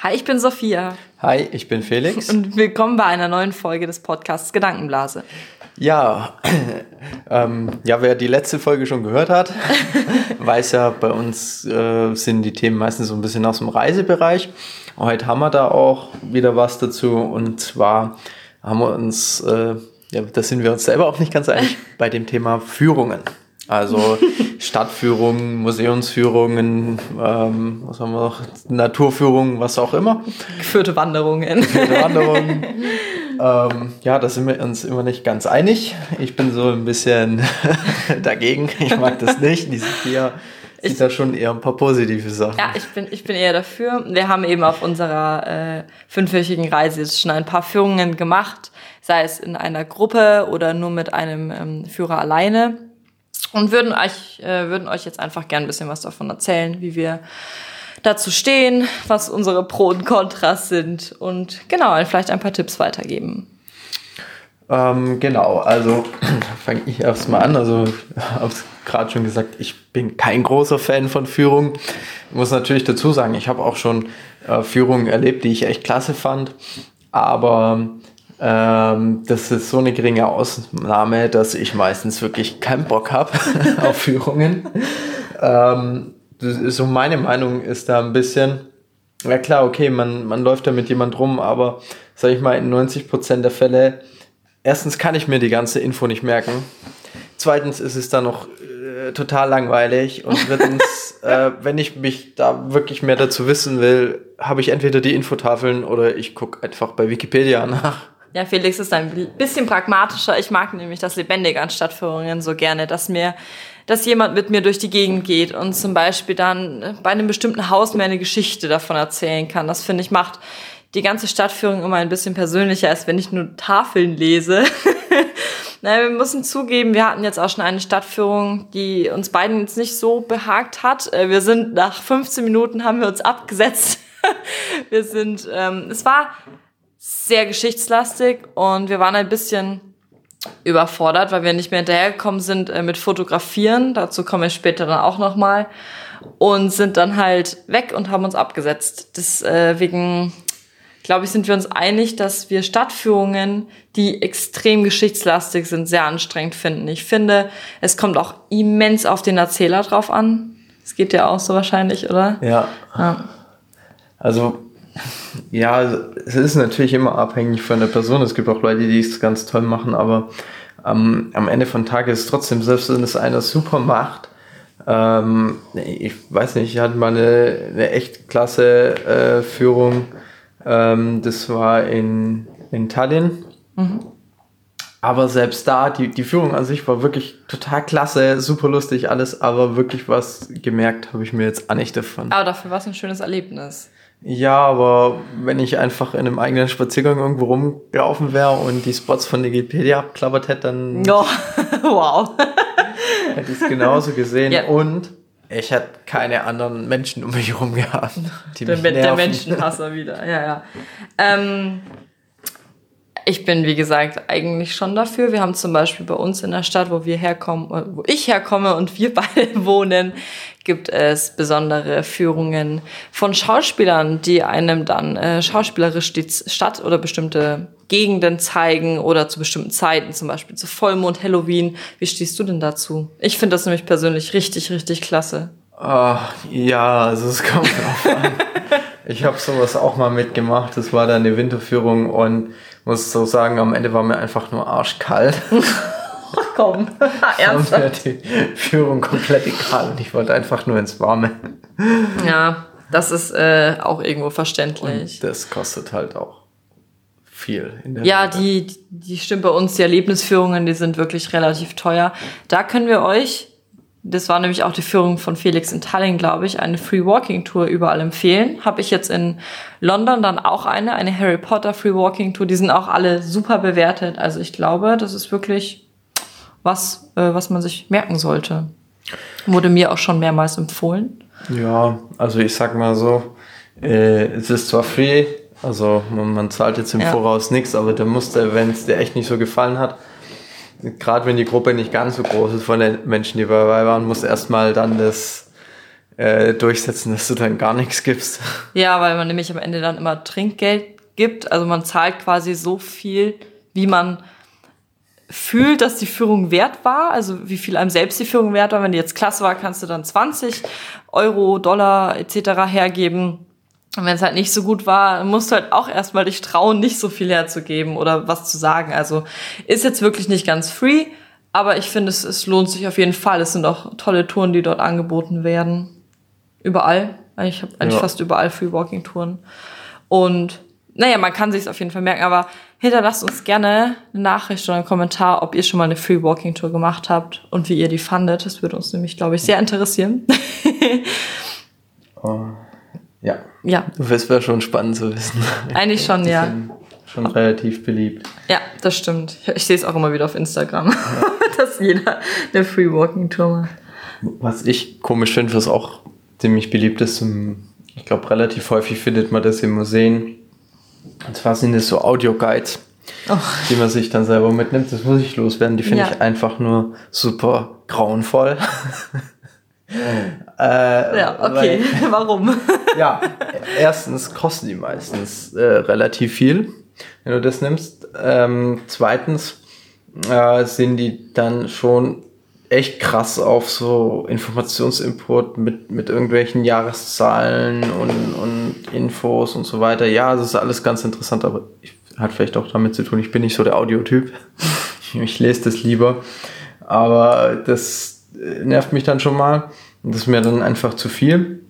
Hi, ich bin Sophia. Hi, ich bin Felix. Und willkommen bei einer neuen Folge des Podcasts Gedankenblase. Ja, ähm, ja, wer die letzte Folge schon gehört hat, weiß ja, bei uns äh, sind die Themen meistens so ein bisschen aus dem Reisebereich. Heute haben wir da auch wieder was dazu und zwar haben wir uns, äh, ja, da sind wir uns selber auch nicht ganz einig bei dem Thema Führungen. Also Stadtführungen, Museumsführungen, ähm, was haben wir noch, Naturführungen, was auch immer. Geführte Wanderungen. Geführte Wanderungen. ähm, ja, da sind wir uns immer nicht ganz einig. Ich bin so ein bisschen dagegen. Ich mag das nicht. Die Sophia sieht ich, da schon eher ein paar positive Sachen. Ja, ich bin, ich bin eher dafür. Wir haben eben auf unserer äh, fünfwöchigen Reise jetzt schon ein paar Führungen gemacht, sei es in einer Gruppe oder nur mit einem ähm, Führer alleine. Und würden euch, äh, würden euch jetzt einfach gern ein bisschen was davon erzählen, wie wir dazu stehen, was unsere Pro und Kontras sind und genau, vielleicht ein paar Tipps weitergeben. Ähm, genau, also fange ich erstmal an. Also, ich habe es gerade schon gesagt, ich bin kein großer Fan von Führung. Ich muss natürlich dazu sagen, ich habe auch schon äh, Führungen erlebt, die ich echt klasse fand. Aber ähm, das ist so eine geringe Ausnahme, dass ich meistens wirklich keinen Bock habe auf Führungen. Ähm, so meine Meinung ist da ein bisschen, ja klar, okay, man, man läuft da mit jemand rum, aber sag ich mal, in 90% der Fälle, erstens kann ich mir die ganze Info nicht merken. Zweitens ist es dann noch äh, total langweilig. Und drittens, äh, wenn ich mich da wirklich mehr dazu wissen will, habe ich entweder die Infotafeln oder ich gucke einfach bei Wikipedia nach. Ja, Felix ist ein bisschen pragmatischer. Ich mag nämlich das Lebendige an Stadtführungen so gerne, dass mir, dass jemand mit mir durch die Gegend geht und zum Beispiel dann bei einem bestimmten Haus mir eine Geschichte davon erzählen kann. Das finde ich macht die ganze Stadtführung immer ein bisschen persönlicher, als wenn ich nur Tafeln lese. Na, wir müssen zugeben, wir hatten jetzt auch schon eine Stadtführung, die uns beiden jetzt nicht so behagt hat. Äh, wir sind nach 15 Minuten haben wir uns abgesetzt. wir sind, ähm, es war sehr geschichtslastig und wir waren ein bisschen überfordert, weil wir nicht mehr hinterhergekommen sind äh, mit Fotografieren. Dazu komme ich später dann auch nochmal. Und sind dann halt weg und haben uns abgesetzt. Deswegen, äh, glaube ich, sind wir uns einig, dass wir Stadtführungen, die extrem geschichtslastig sind, sehr anstrengend finden. Ich finde, es kommt auch immens auf den Erzähler drauf an. Es geht ja auch so wahrscheinlich, oder? Ja. ja. Also ja, es ist natürlich immer abhängig von der Person. Es gibt auch Leute, die es ganz toll machen, aber ähm, am Ende von Tag ist es trotzdem, selbst wenn es einer super macht, ähm, ich weiß nicht, ich hatte mal eine, eine echt klasse äh, Führung. Ähm, das war in, in Tallinn. Mhm. Aber selbst da, die, die Führung an sich war wirklich total klasse, super lustig, alles, aber wirklich was gemerkt habe ich mir jetzt auch nicht davon. Aber dafür war es ein schönes Erlebnis. Ja, aber wenn ich einfach in einem eigenen Spaziergang irgendwo rumgelaufen wäre und die Spots von Wikipedia abklappert hätte, dann. Oh, wow. hätte ich es genauso gesehen. Ja. Und ich hätte keine anderen Menschen um mich herum gehabt. Die der, mich der Menschenhasser wieder, ja, ja. Ähm, ich bin, wie gesagt, eigentlich schon dafür. Wir haben zum Beispiel bei uns in der Stadt, wo wir herkommen, äh, wo ich herkomme und wir beide wohnen, gibt es besondere Führungen von Schauspielern, die einem dann äh, schauspielerisch die Stadt oder bestimmte Gegenden zeigen oder zu bestimmten Zeiten, zum Beispiel zu Vollmond, Halloween. Wie stehst du denn dazu? Ich finde das nämlich persönlich richtig, richtig klasse. Ach, ja, also es kommt drauf an. ich habe sowas auch mal mitgemacht. Das war dann eine Winterführung und muss so sagen, am Ende war mir einfach nur arschkalt. Ach komm, ernsthaft? Mir die Führung komplett egal und ich wollte einfach nur ins Warme. Ja, das ist äh, auch irgendwo verständlich. Und das kostet halt auch viel. ja, die, die stimmt bei uns. Die Erlebnisführungen, die sind wirklich relativ teuer. Da können wir euch das war nämlich auch die Führung von Felix in Tallinn, glaube ich, eine Free Walking Tour überall empfehlen. Habe ich jetzt in London dann auch eine, eine Harry Potter Free Walking Tour. Die sind auch alle super bewertet. Also ich glaube, das ist wirklich was, äh, was man sich merken sollte. Wurde mir auch schon mehrmals empfohlen. Ja, also ich sag mal so, äh, es ist zwar free, also man, man zahlt jetzt im ja. Voraus nichts, aber der musste, wenn es dir echt nicht so gefallen hat, gerade wenn die Gruppe nicht ganz so groß ist von den Menschen, die dabei waren, muss erstmal dann das äh, durchsetzen, dass du dann gar nichts gibst. Ja, weil man nämlich am Ende dann immer Trinkgeld gibt. Also man zahlt quasi so viel, wie man fühlt, dass die Führung wert war, also wie viel einem selbst die Führung wert war. Wenn die jetzt klasse war, kannst du dann 20 Euro, Dollar etc. hergeben. Und wenn es halt nicht so gut war, musst du halt auch erstmal dich trauen, nicht so viel herzugeben oder was zu sagen. Also ist jetzt wirklich nicht ganz free, aber ich finde, es, es lohnt sich auf jeden Fall. Es sind auch tolle Touren, die dort angeboten werden. Überall. Ich habe eigentlich ja. fast überall Free Walking Touren. Und naja, man kann sich auf jeden Fall merken, aber hinterlasst uns gerne eine Nachricht oder einen Kommentar, ob ihr schon mal eine Free Walking Tour gemacht habt und wie ihr die fandet. Das würde uns nämlich, glaube ich, sehr interessieren. oh, ja. Ja. Das wäre schon spannend zu wissen. Eigentlich schon, ja. Schon relativ beliebt. Ja, das stimmt. Ich, ich sehe es auch immer wieder auf Instagram, ja. dass jeder eine Free Walking Tour macht. Was ich komisch finde, was auch ziemlich beliebt ist, ich glaube, relativ häufig findet man das in Museen und zwar sind es so Audio-Guides, oh. die man sich dann selber mitnimmt. Das muss ich loswerden. Die finde ja. ich einfach nur super grauenvoll. äh, ja, okay. Weil, Warum? ja, erstens kosten die meistens äh, relativ viel, wenn du das nimmst. Ähm, zweitens äh, sind die dann schon echt krass auf so Informationsinput mit, mit irgendwelchen Jahreszahlen und, und Infos und so weiter. Ja, das ist alles ganz interessant, aber ich, hat vielleicht auch damit zu tun, ich bin nicht so der Audiotyp. ich lese das lieber. Aber das nervt mich dann schon mal. Das ist mir dann einfach zu viel.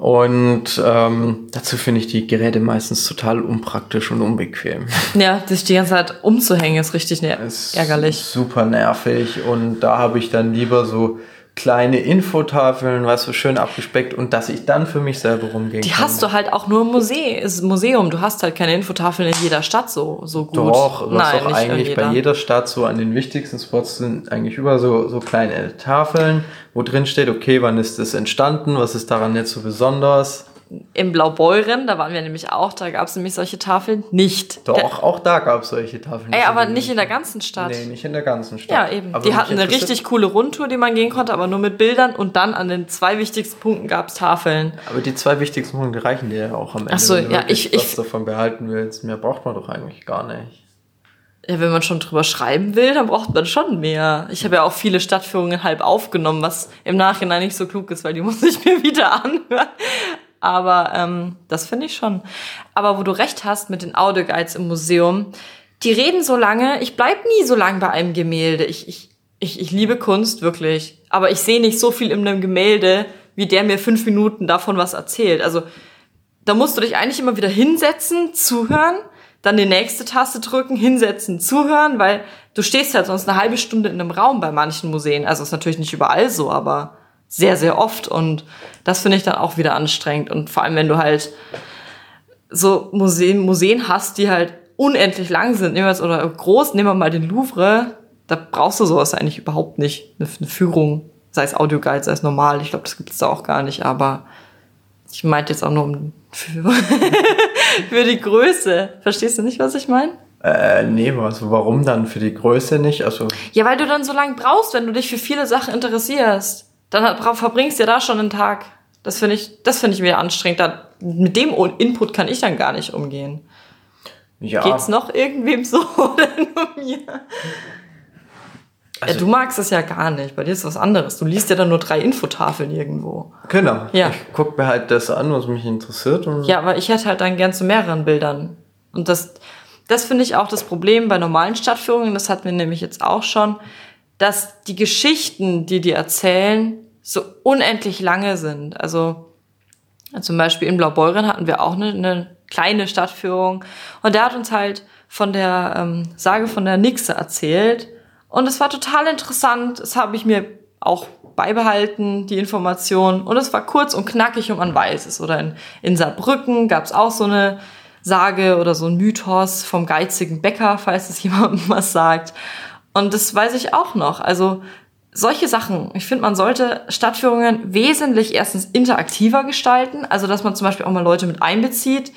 Und ähm, dazu finde ich die Geräte meistens total unpraktisch und unbequem. Ja, sich die ganze Zeit umzuhängen ist richtig ner ist ärgerlich. Super nervig. Und da habe ich dann lieber so kleine Infotafeln, was so schön abgespeckt und dass ich dann für mich selber rumgehen Die kann. hast du halt auch nur im Museum, Museum. Du hast halt keine Infotafeln in jeder Stadt so, so gut. Doch, Nein, doch eigentlich bei jeder Stadt so an den wichtigsten Spots sind eigentlich über so, so kleine Tafeln, wo drin steht, okay, wann ist das entstanden, was ist daran jetzt so besonders im Blaubeuren, da waren wir nämlich auch, da gab es nämlich solche Tafeln nicht. Doch, der, auch da gab es solche Tafeln. Ey, aber nicht in der ganzen Stadt. Nee, nicht in der ganzen Stadt. Ja, eben. Aber die hatten eine richtig coole Rundtour, die man gehen konnte, aber nur mit Bildern und dann an den zwei wichtigsten Punkten gab es Tafeln. Aber die zwei wichtigsten Punkte reichen dir ja auch am Ende. Ach so, ja, ich, was ich, davon behalten willst. Mehr braucht man doch eigentlich gar nicht. Ja, wenn man schon drüber schreiben will, dann braucht man schon mehr. Ich habe ja auch viele Stadtführungen halb aufgenommen, was im Nachhinein nicht so klug ist, weil die muss ich mir wieder anhören. Aber ähm, das finde ich schon. Aber wo du recht hast mit den Audioguides im Museum, die reden so lange, ich bleib nie so lange bei einem Gemälde. Ich, ich, ich, ich liebe Kunst, wirklich. Aber ich sehe nicht so viel in einem Gemälde, wie der mir fünf Minuten davon was erzählt. Also da musst du dich eigentlich immer wieder hinsetzen, zuhören, dann die nächste Taste drücken, hinsetzen, zuhören, weil du stehst halt sonst eine halbe Stunde in einem Raum bei manchen Museen. Also ist natürlich nicht überall so, aber sehr, sehr oft. Und das finde ich dann auch wieder anstrengend. Und vor allem, wenn du halt so Museen, Museen hast, die halt unendlich lang sind, nehmen wir jetzt, oder groß, nehmen wir mal den Louvre, da brauchst du sowas eigentlich überhaupt nicht. Eine, eine Führung, sei es Audioguide, sei es normal, ich glaube, das gibt es da auch gar nicht, aber ich meinte jetzt auch nur um für, für die Größe. Verstehst du nicht, was ich meine? Äh, nee, also warum dann für die Größe nicht? Also ja, weil du dann so lange brauchst, wenn du dich für viele Sachen interessierst dann verbringst du ja da schon einen Tag. Das finde ich, das finde ich mir anstrengend. Da, mit dem Input kann ich dann gar nicht umgehen. Ja. Geht's noch irgendwem so oder nur mir? Also, ja, du magst es ja gar nicht. Bei dir ist was anderes. Du liest ja dann nur drei Infotafeln irgendwo. Genau. Ja. Ich guck mir halt das an, was mich interessiert. ja, aber ich hätte halt dann gern zu mehreren Bildern. Und das, das finde ich auch das Problem bei normalen Stadtführungen. Das hatten wir nämlich jetzt auch schon dass die Geschichten, die die erzählen, so unendlich lange sind. Also zum Beispiel in Blaubeuren hatten wir auch eine, eine kleine Stadtführung und der hat uns halt von der ähm, Sage von der Nixe erzählt und es war total interessant. Das habe ich mir auch beibehalten, die Information und es war kurz und knackig und man weiß es. Oder in, in Saarbrücken gab es auch so eine Sage oder so ein Mythos vom geizigen Bäcker, falls es jemandem was sagt. Und das weiß ich auch noch. Also solche Sachen. Ich finde, man sollte Stadtführungen wesentlich erstens interaktiver gestalten. Also, dass man zum Beispiel auch mal Leute mit einbezieht.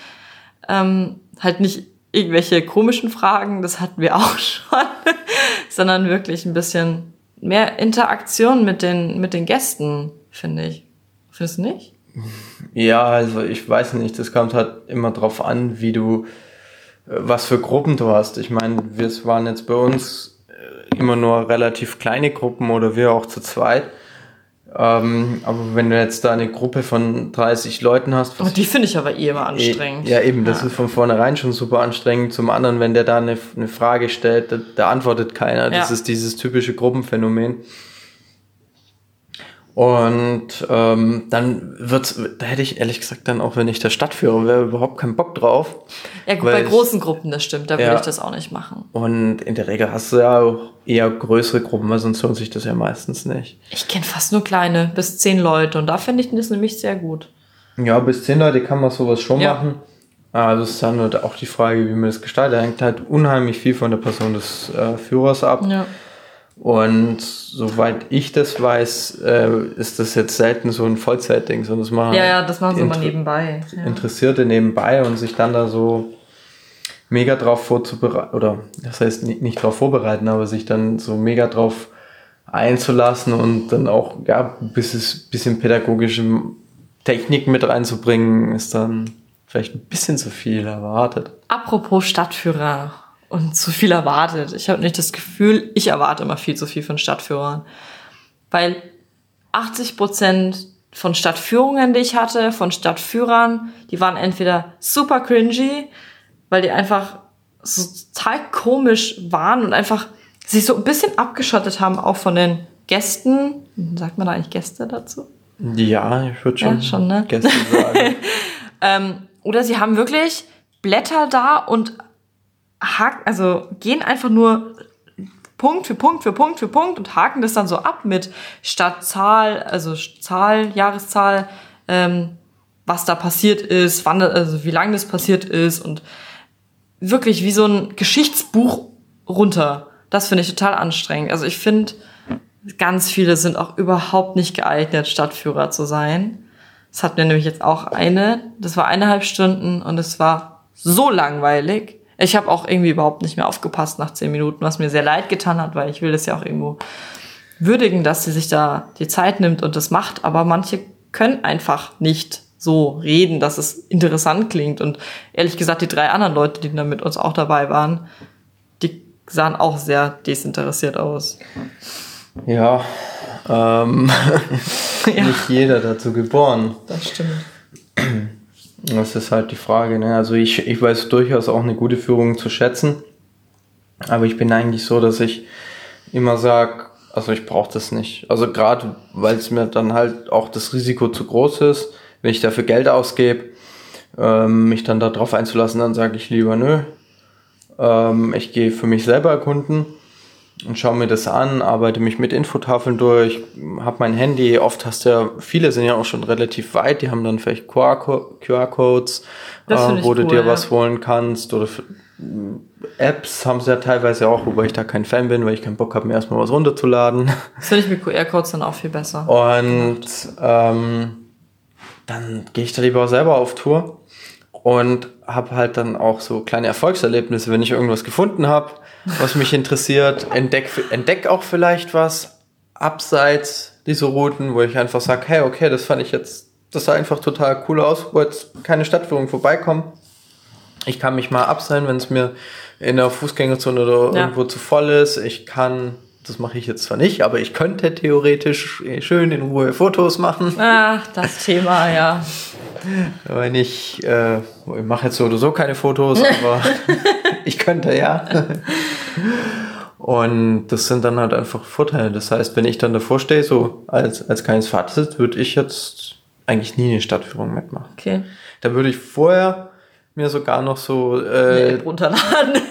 Ähm, halt nicht irgendwelche komischen Fragen, das hatten wir auch schon, sondern wirklich ein bisschen mehr Interaktion mit den, mit den Gästen finde ich. Findest du nicht? Ja, also ich weiß nicht, das kommt halt immer drauf an, wie du, äh, was für Gruppen du hast. Ich meine, wir waren jetzt bei uns immer nur relativ kleine Gruppen oder wir auch zu zweit. Ähm, aber wenn du jetzt da eine Gruppe von 30 Leuten hast. Oh, die finde ich aber eh immer anstrengend. Ja, eben, das ja. ist von vornherein schon super anstrengend. Zum anderen, wenn der da eine, eine Frage stellt, da, da antwortet keiner. Das ja. ist dieses typische Gruppenphänomen. Und ähm, dann wird's, da hätte ich ehrlich gesagt dann auch, wenn ich der Stadtführer wäre, überhaupt keinen Bock drauf. Ja, gut, bei großen Gruppen, das stimmt, da ja, würde ich das auch nicht machen. Und in der Regel hast du ja auch eher größere Gruppen, weil sonst lohnt sich das ja meistens nicht. Ich kenne fast nur kleine, bis zehn Leute und da finde ich das nämlich sehr gut. Ja, bis zehn Leute kann man sowas schon ja. machen. Also es ist dann halt auch die Frage, wie man das gestaltet. Da hängt halt unheimlich viel von der Person des äh, Führers ab. Ja. Und soweit ich das weiß, äh, ist das jetzt selten so ein Vollzeitding, sondern das machen ja, ja, das machen sie immer nebenbei. Ja. Interessierte nebenbei und sich dann da so mega drauf vorzubereiten, oder das heißt nicht, nicht drauf vorbereiten, aber sich dann so mega drauf einzulassen und dann auch ja, ein bisschen, bisschen pädagogische Technik mit reinzubringen, ist dann vielleicht ein bisschen zu viel erwartet. Apropos Stadtführer und zu viel erwartet. Ich habe nicht das Gefühl, ich erwarte immer viel zu viel von Stadtführern. Weil 80 Prozent von Stadtführungen, die ich hatte, von Stadtführern, die waren entweder super cringy, weil die einfach so total komisch waren und einfach sich so ein bisschen abgeschottet haben, auch von den Gästen. Sagt man da eigentlich Gäste dazu? Ja, ich würde schon, ja, schon ne? Gäste sagen. ähm, oder sie haben wirklich Blätter da und haken, also gehen einfach nur Punkt für Punkt für Punkt für Punkt und haken das dann so ab mit Stadtzahl, also Zahl, Jahreszahl, ähm, was da passiert ist, wann, also wie lange das passiert ist und wirklich wie so ein Geschichtsbuch runter. Das finde ich total anstrengend. Also ich finde, ganz viele sind auch überhaupt nicht geeignet, Stadtführer zu sein. Das hatten wir nämlich jetzt auch eine. Das war eineinhalb Stunden und es war so langweilig. Ich habe auch irgendwie überhaupt nicht mehr aufgepasst nach zehn Minuten, was mir sehr leid getan hat, weil ich will das ja auch irgendwo würdigen, dass sie sich da die Zeit nimmt und das macht. Aber manche können einfach nicht so reden, dass es interessant klingt. Und ehrlich gesagt, die drei anderen Leute, die da mit uns auch dabei waren, die sahen auch sehr desinteressiert aus. Ja, ähm, ja. nicht jeder dazu geboren. Das stimmt. Das ist halt die Frage. Ne? Also ich, ich weiß durchaus auch eine gute Führung zu schätzen. Aber ich bin eigentlich so, dass ich immer sage, also ich brauche das nicht. Also gerade, weil es mir dann halt auch das Risiko zu groß ist, wenn ich dafür Geld ausgebe, ähm, mich dann darauf einzulassen, dann sage ich lieber, nö, ähm, ich gehe für mich selber erkunden und schaue mir das an, arbeite mich mit Infotafeln durch, habe mein Handy, oft hast du ja, viele sind ja auch schon relativ weit, die haben dann vielleicht QR-Codes, äh, wo cool, du dir ja. was holen kannst oder Apps haben sie ja teilweise auch, wobei ich da kein Fan bin, weil ich keinen Bock habe, mir erstmal was runterzuladen. Das finde ich mit QR-Codes dann auch viel besser. Und ähm, dann gehe ich da lieber selber auf Tour und habe halt dann auch so kleine Erfolgserlebnisse, wenn ich irgendwas gefunden habe, was mich interessiert, entdeck, entdeck auch vielleicht was abseits dieser Routen, wo ich einfach sage, hey, okay, das fand ich jetzt, das sah einfach total cool aus, wo jetzt keine Stadtführung vorbeikommen. Ich kann mich mal abseilen, wenn es mir in der Fußgängerzone oder ja. irgendwo zu voll ist. Ich kann das mache ich jetzt zwar nicht, aber ich könnte theoretisch schön in Ruhe Fotos machen. Ah, das Thema, ja. Wenn ich, äh, ich mache jetzt so oder so keine Fotos, aber ich könnte ja. Und das sind dann halt einfach Vorteile. Das heißt, wenn ich dann davor stehe, so als, als kleines Fazit, würde ich jetzt eigentlich nie eine Stadtführung mitmachen. Okay. Da würde ich vorher mir sogar noch so äh, runterladen.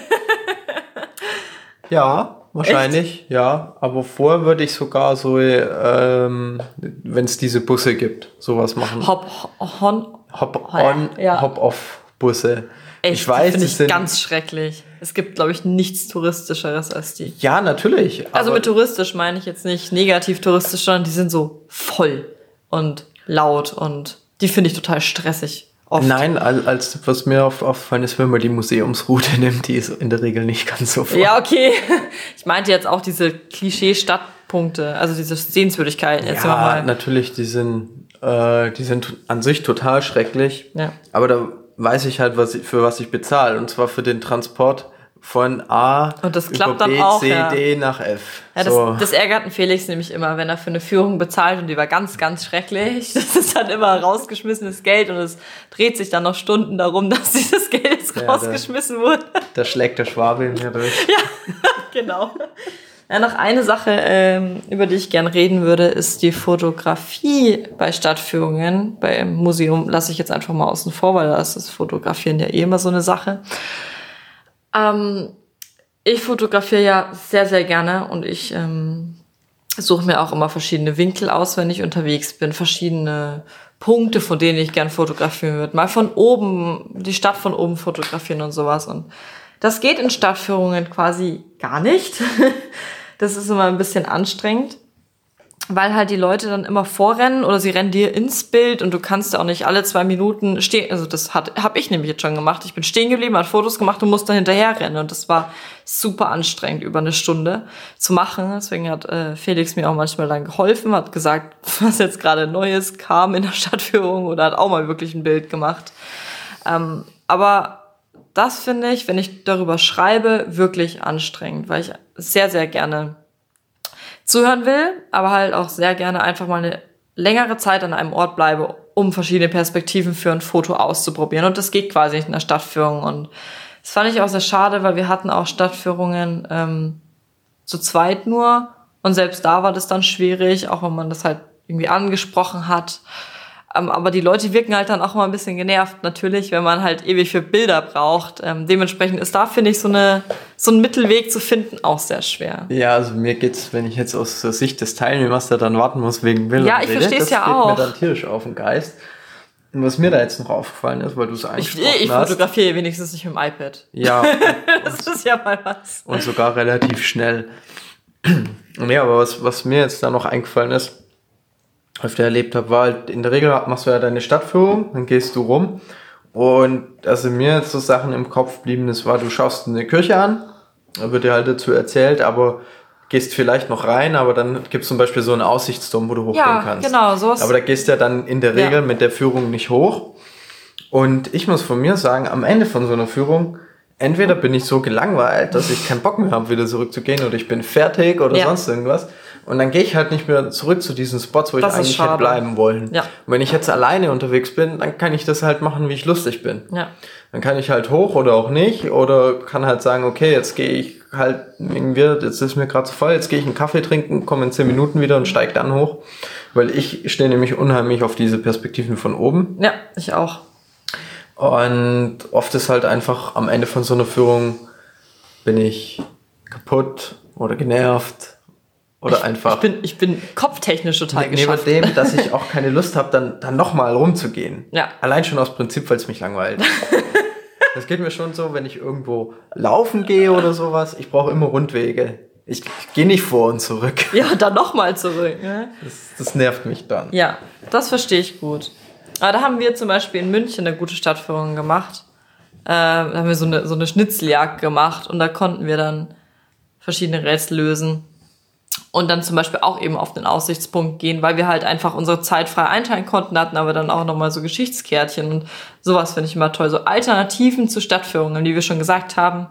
ja, wahrscheinlich, Echt? ja. Aber vorher würde ich sogar so, ähm, wenn es diese Busse gibt, sowas machen. Hop on. Hop on, ja. Hop off Busse. Echt, ich weiß, finde ich sind ganz schrecklich. Es gibt, glaube ich, nichts touristischeres als die. Ja, natürlich. Also mit touristisch meine ich jetzt nicht negativ touristisch, sondern die sind so voll und laut und die finde ich total stressig. Oft. Nein, als, was mir aufgefallen ist, wenn man die Museumsroute nimmt, die ist in der Regel nicht ganz so voll. Ja, okay. Ich meinte jetzt auch diese Klischee-Stadt Punkte, also diese Sehenswürdigkeiten. Jetzt ja, mal. natürlich, die sind, äh, die sind an sich total schrecklich. Ja. Aber da weiß ich halt, was ich, für was ich bezahle. Und zwar für den Transport von A Und das klappt über dann B, auch, C, ja. D nach F. Ja, das, so. das ärgert Felix nämlich immer, wenn er für eine Führung bezahlt und die war ganz, ganz schrecklich. Das ist dann immer rausgeschmissenes Geld und es dreht sich dann noch Stunden darum, dass dieses Geld Ja, rausgeschmissen wurde. da schlägt der Schwabe in mir durch. genau. Ja, noch eine Sache, ähm, über die ich gern reden würde, ist die Fotografie bei Stadtführungen. Beim Museum lasse ich jetzt einfach mal außen vor, weil da ist das Fotografieren ja eh immer so eine Sache. Ähm, ich fotografiere ja sehr, sehr gerne und ich ähm, suche mir auch immer verschiedene Winkel aus, wenn ich unterwegs bin, verschiedene Punkte, von denen ich gern fotografieren würde. Mal von oben, die Stadt von oben fotografieren und sowas. Und das geht in Stadtführungen quasi gar nicht. Das ist immer ein bisschen anstrengend, weil halt die Leute dann immer vorrennen oder sie rennen dir ins Bild und du kannst ja auch nicht alle zwei Minuten stehen. Also das hat habe ich nämlich jetzt schon gemacht. Ich bin stehen geblieben, hat Fotos gemacht und musste hinterher rennen und das war super anstrengend über eine Stunde zu machen. Deswegen hat äh, Felix mir auch manchmal dann geholfen, hat gesagt, was jetzt gerade Neues kam in der Stadtführung oder hat auch mal wirklich ein Bild gemacht. Ähm, aber das finde ich, wenn ich darüber schreibe, wirklich anstrengend, weil ich sehr, sehr gerne zuhören will, aber halt auch sehr gerne einfach mal eine längere Zeit an einem Ort bleibe, um verschiedene Perspektiven für ein Foto auszuprobieren. Und das geht quasi nicht in der Stadtführung. Und das fand ich auch sehr schade, weil wir hatten auch Stadtführungen ähm, zu zweit nur. Und selbst da war das dann schwierig, auch wenn man das halt irgendwie angesprochen hat. Ähm, aber die Leute wirken halt dann auch mal ein bisschen genervt, natürlich, wenn man halt ewig für Bilder braucht. Ähm, dementsprechend ist da, finde ich, so, eine, so ein Mittelweg zu finden auch sehr schwer. Ja, also mir geht's, wenn ich jetzt aus der Sicht des Teilnehmers da dann warten muss wegen Bildern. Ja, ich rede, versteh's das ja geht auch. mir dann tierisch auf den Geist. Und was mir da jetzt noch aufgefallen ist, weil du es Ich, angesprochen ich hast. fotografiere wenigstens nicht mit dem iPad. Ja, Das ist ja mal was. und sogar relativ schnell. Ja, aber was, was mir jetzt da noch eingefallen ist, öfter erlebt habe, war halt, in der Regel machst du ja deine Stadtführung, dann gehst du rum. Und also mir jetzt so Sachen im Kopf blieben, das war, du schaust eine Kirche an, da wird dir halt dazu erzählt, aber gehst vielleicht noch rein, aber dann gibt es zum Beispiel so einen Aussichtsturm, wo du hochgehen Ja, kannst. genau, sowas. Aber da gehst du ja dann in der Regel Ja. mit der Führung nicht hoch. Und ich muss von mir sagen, am Ende von so einer Führung, entweder bin ich so gelangweilt, dass ich keinen Bock mehr habe, wieder zurückzugehen, oder ich bin fertig oder Ja. sonst irgendwas. Und dann gehe ich halt nicht mehr zurück zu diesen Spots, wo Das ich eigentlich hätte bleiben wollen. Ja. Und wenn ich jetzt alleine unterwegs bin, dann kann ich das halt machen, wie ich lustig bin. Ja. Dann kann ich halt hoch oder auch nicht oder kann halt sagen, okay, jetzt gehe ich halt jetzt ist mir gerade zu voll, jetzt gehe ich einen Kaffee trinken, komme in 10 Minuten wieder und steige dann hoch, weil ich stehe nämlich unheimlich auf diese Perspektiven von oben ja, ich auch. und oft ist halt einfach am Ende von so einer Führung bin ich kaputt oder genervt oder einfach Ich bin, ich bin kopftechnisch total neben geschafft. dem, dass ich auch keine Lust habe, dann, dann nochmal rumzugehen. Ja. Allein schon aus Prinzip, weil es mich langweilt. Das geht mir schon so, wenn ich irgendwo laufen gehe oder sowas. Ich brauche immer Rundwege. Ich, ich gehe nicht vor und zurück. Ja, dann nochmal zurück. Ne? Das, das nervt mich dann. Ja, das verstehe ich gut. Aber da haben wir zum Beispiel in München eine gute Stadtführung gemacht. Äh, da haben wir so eine, so eine Schnitzeljagd gemacht und da konnten wir dann verschiedene Rätsel lösen. Und dann zum Beispiel auch eben auf den Aussichtspunkt gehen, weil wir halt einfach unsere Zeit frei einteilen konnten, hatten aber dann auch nochmal so Geschichtskärtchen und sowas finde ich immer toll. So Alternativen zu Stadtführungen, die wir schon gesagt haben.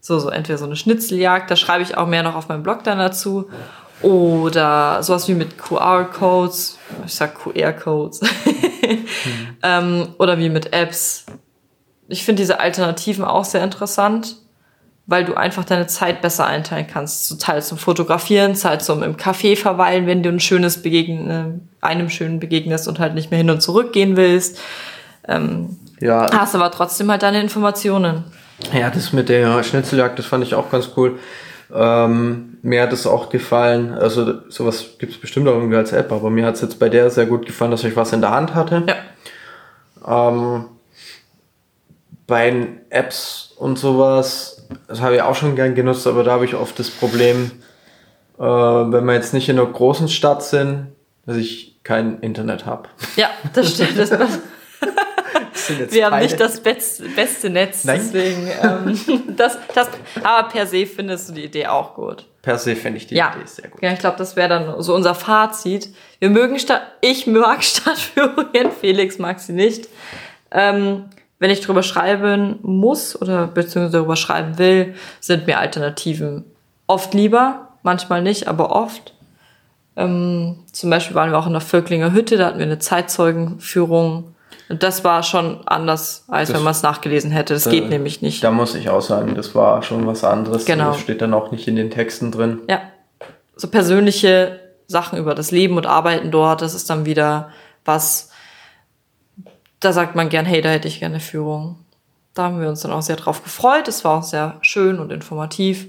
So, so entweder so eine Schnitzeljagd, da schreibe ich auch mehr noch auf meinem Blog dann dazu. Oder sowas wie mit QR-Codes, ich sag QR-Codes. ähm, oder wie mit Apps. Ich finde diese Alternativen auch sehr interessant, weil du einfach deine Zeit besser einteilen kannst. So Teil zum Fotografieren, Zeit zum im Café verweilen, wenn du ein schönes Begegnen, äh, einem schönen begegnest und halt nicht mehr hin und zurück gehen willst. Ähm, Ja, hast aber trotzdem halt deine Informationen. Ja, das mit der Schnitzeljagd, das fand ich auch ganz cool. Ähm, mir hat es auch gefallen, also sowas gibt es bestimmt auch irgendwie als App, aber mir hat es jetzt bei der sehr gut gefallen, dass ich was in der Hand hatte. Ja. Ähm, bei den Apps und sowas, das habe ich auch schon gern genutzt, aber da habe ich oft das Problem, äh, wenn wir jetzt nicht in einer großen Stadt sind, dass ich kein Internet habe. Ja, das stimmt. Das, wir haben nicht das beste, beste Netz, Nein. deswegen ähm, das, das, aber per se findest du die Idee auch gut. per se finde ich die ja. Idee sehr gut. Ja, ich glaube, das wäre dann so unser Fazit. Wir mögen statt, ich mag Stadtführungen, Felix mag sie nicht. Ähm, wenn ich drüber schreiben muss oder beziehungsweise darüber schreiben will, sind mir Alternativen oft lieber, manchmal nicht, aber oft. Ähm, zum Beispiel waren wir auch in der Völklinger Hütte, da hatten wir eine Zeitzeugenführung. Und das war schon anders, als Das- wenn man es nachgelesen hätte. Das geht nämlich nicht. Da muss ich auch sagen, das war schon was anderes. Genau. Das steht dann auch nicht in den Texten drin. Ja. So persönliche Sachen über das Leben und Arbeiten dort, das ist dann wieder was, da sagt man gern, hey, da hätte ich gerne Führung. Da haben wir uns dann auch sehr drauf gefreut. Es war auch sehr schön und informativ.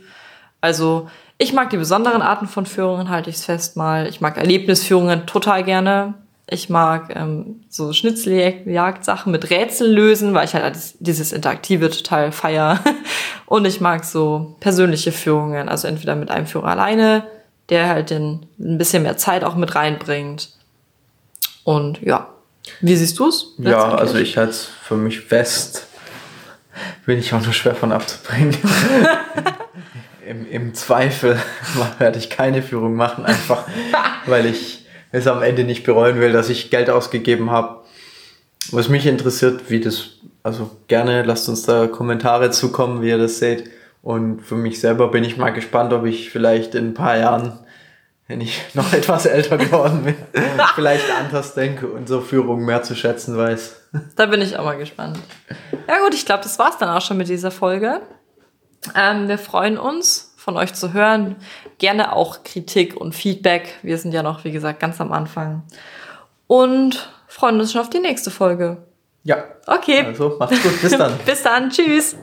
Also, ich mag die besonderen Arten von Führungen, halte ich es fest mal. Ich mag Erlebnisführungen total gerne. Ich mag ähm, so Schnitzeljagd-Sachen mit Rätseln lösen, weil ich halt dieses Interaktive total feier. Und ich mag so persönliche Führungen, also entweder mit einem Führer alleine, der halt den, ein bisschen mehr Zeit auch mit reinbringt. Und ja, wie siehst du es? Ja, also ich halte es für mich fest. Bin ich auch nur schwer von abzubringen. Im, Im Zweifel werde ich keine Führung machen, einfach weil ich es am Ende nicht bereuen will, dass ich Geld ausgegeben habe. Was mich interessiert, wie das, also gerne lasst uns da Kommentare zukommen, wie ihr das seht. Und für mich selber bin ich mal gespannt, ob ich vielleicht in ein paar Jahren, wenn ich noch etwas älter geworden bin, vielleicht anders denke und so Führungen mehr zu schätzen weiß. Da bin ich auch mal gespannt. Ja gut, ich glaube, das war's dann auch schon mit dieser Folge. Ähm, wir freuen uns, von euch zu hören. Gerne auch Kritik und Feedback. Wir sind ja noch, wie gesagt, ganz am Anfang. Und freuen uns schon auf die nächste Folge. Ja, Okay. also macht's gut, bis dann. Bis dann. Tschüss.